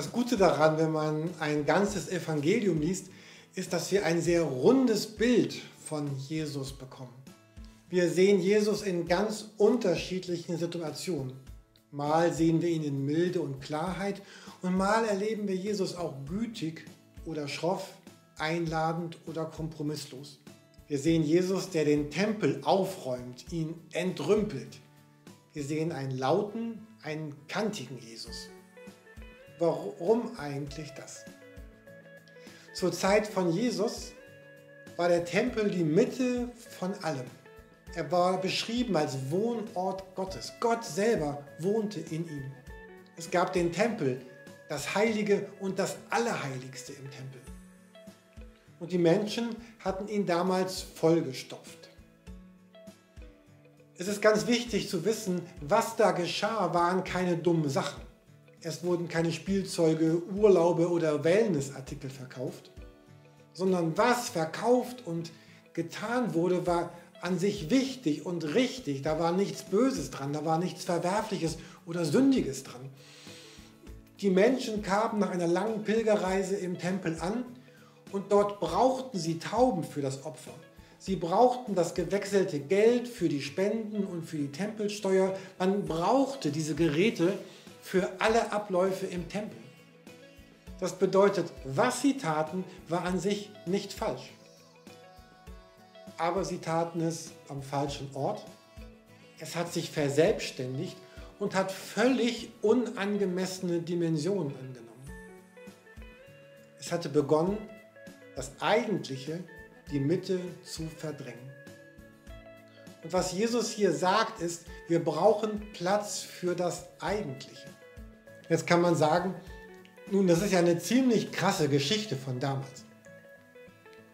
Das Gute daran, wenn man ein ganzes Evangelium liest, ist, dass wir ein sehr rundes Bild von Jesus bekommen. Wir sehen Jesus in ganz unterschiedlichen Situationen. Mal sehen wir ihn in Milde und Klarheit und mal erleben wir Jesus auch gütig oder schroff, einladend oder kompromisslos. Wir sehen Jesus, der den Tempel aufräumt, ihn entrümpelt. Wir sehen einen lauten, einen kantigen Jesus. Warum eigentlich das? Zur Zeit von Jesus war der Tempel die Mitte von allem. Er war beschrieben als Wohnort Gottes. Gott selber wohnte in ihm. Es gab den Tempel, das Heilige und das Allerheiligste im Tempel. Und die Menschen hatten ihn damals vollgestopft. Es ist ganz wichtig zu wissen, was da geschah, waren keine dummen Sachen. Es wurden keine Spielzeuge, Urlaube oder Wellnessartikel verkauft, sondern was verkauft und getan wurde, war an sich wichtig und richtig. Da war nichts Böses dran, da war nichts Verwerfliches oder Sündiges dran. Die Menschen kamen nach einer langen Pilgerreise im Tempel an und dort brauchten sie Tauben für das Opfer. Sie brauchten das gewechselte Geld für die Spenden und für die Tempelsteuer. Man brauchte diese Geräte für alle Abläufe im Tempel. Das bedeutet, was sie taten, war an sich nicht falsch aber sie taten es am falschen Ort. Es hat sich verselbstständigt und hat völlig unangemessene Dimensionen angenommen. Es hatte begonnen, das Eigentliche, die Mitte zu verdrängen. Und was Jesus hier sagt, ist, wir brauchen Platz für das Eigentliche. Jetzt kann man sagen, nun, das ist ja eine ziemlich krasse Geschichte von damals.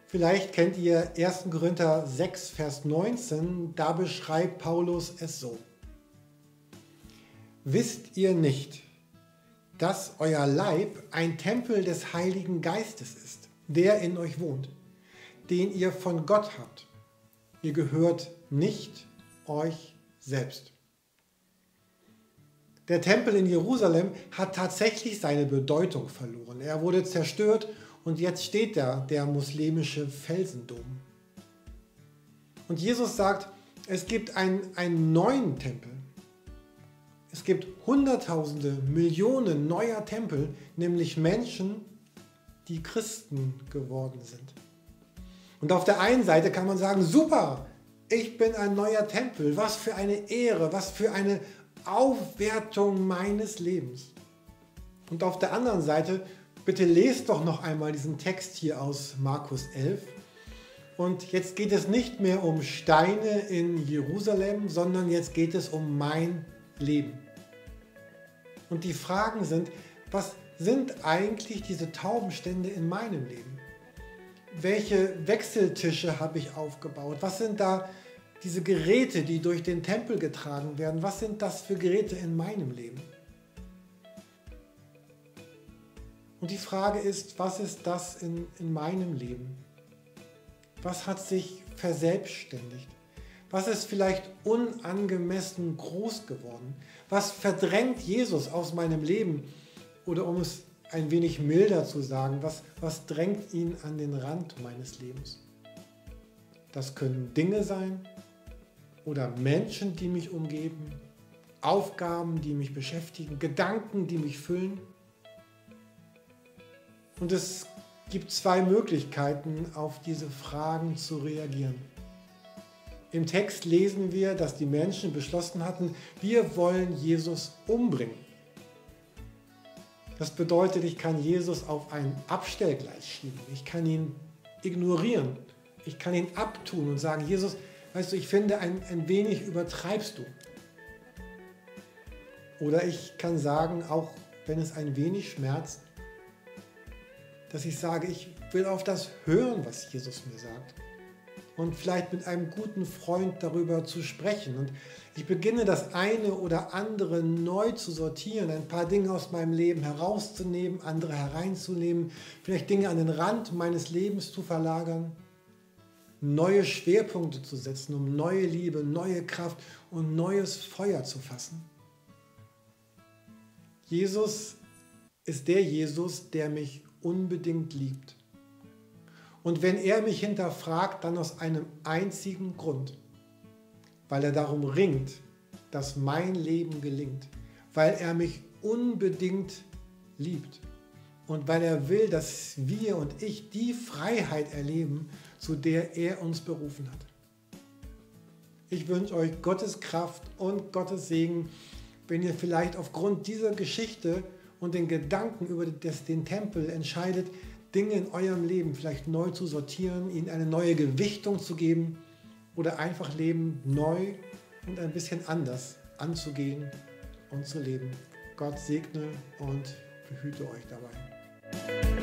Vielleicht kennt ihr 1. Korinther 6, Vers 19, da beschreibt Paulus es so. Wisst ihr nicht, dass euer Leib ein Tempel des Heiligen Geistes ist, der in euch wohnt, den ihr von Gott habt. Ihr gehört nicht euch selbst. Der Tempel in Jerusalem hat tatsächlich seine Bedeutung verloren. Er wurde zerstört und jetzt steht da der muslimische Felsendom. Und Jesus sagt, es gibt einen, einen neuen Tempel. Es gibt Hunderttausende, Millionen neuer Tempel, nämlich Menschen, die Christen geworden sind. Und auf der einen Seite kann man sagen, super, ich bin ein neuer Tempel, was für eine Ehre, was für eine Aufwertung meines Lebens. Und auf der anderen Seite Bitte lest doch noch einmal diesen Text hier aus Markus 11. Und jetzt geht es nicht mehr um Steine in Jerusalem, sondern jetzt geht es um mein Leben. Und die Fragen sind, was sind eigentlich diese Taubenstände in meinem Leben? Welche Wechseltische habe ich aufgebaut? Was sind da diese Geräte, die durch den Tempel getragen werden? Was sind das für Geräte in meinem Leben? Und die Frage ist, was ist das in, in meinem Leben? Was hat sich verselbstständigt? Was ist vielleicht unangemessen groß geworden? Was verdrängt Jesus aus meinem Leben? Oder um es ein wenig milder zu sagen, was, was drängt ihn an den Rand meines Lebens? Das können Dinge sein oder Menschen, die mich umgeben, Aufgaben, die mich beschäftigen, Gedanken, die mich füllen. Und es gibt zwei Möglichkeiten, auf diese Fragen zu reagieren. Im Text lesen wir, dass die Menschen beschlossen hatten, wir wollen Jesus umbringen. Das bedeutet, ich kann Jesus auf ein Abstellgleis schieben. Ich kann ihn ignorieren. Ich kann ihn abtun und sagen, Jesus, weißt du, ich finde, ein, ein wenig übertreibst du. Oder ich kann sagen, auch wenn es ein wenig schmerzt, dass ich sage, ich will auf das hören, was Jesus mir sagt. Und vielleicht mit einem guten Freund darüber zu sprechen. Und ich beginne das eine oder andere neu zu sortieren, ein paar Dinge aus meinem Leben herauszunehmen, andere hereinzunehmen, vielleicht Dinge an den Rand meines Lebens zu verlagern, neue Schwerpunkte zu setzen, um neue Liebe, neue Kraft und neues Feuer zu fassen. Jesus ist der Jesus, der mich unbedingt liebt. Und wenn er mich hinterfragt, dann aus einem einzigen Grund, weil er darum ringt, dass mein Leben gelingt, weil er mich unbedingt liebt. Und weil er will, dass wir und ich die Freiheit erleben, zu der er uns berufen hat. Ich wünsche euch Gottes Kraft und Gottes Segen, wenn ihr vielleicht aufgrund dieser Geschichte und den Gedanken über den Tempel entscheidet, Dinge in eurem Leben vielleicht neu zu sortieren, ihnen eine neue Gewichtung zu geben oder einfach Leben neu und ein bisschen anders anzugehen und zu leben. Gott segne und behüte euch dabei.